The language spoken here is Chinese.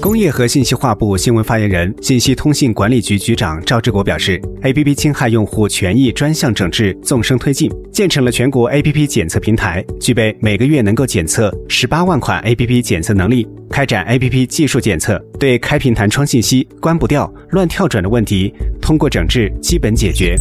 工业和信息化部新闻发言人、信息通信管理局局长赵志国表示，APP 侵害用户权益专项整治纵深推进，建成了全国 APP 检测平台，具备每个月能够检测十八万款 APP 检测能力，开展 APP 技术检测，对开屏弹窗信息关不掉、乱跳转的问题，通过整治基本解决。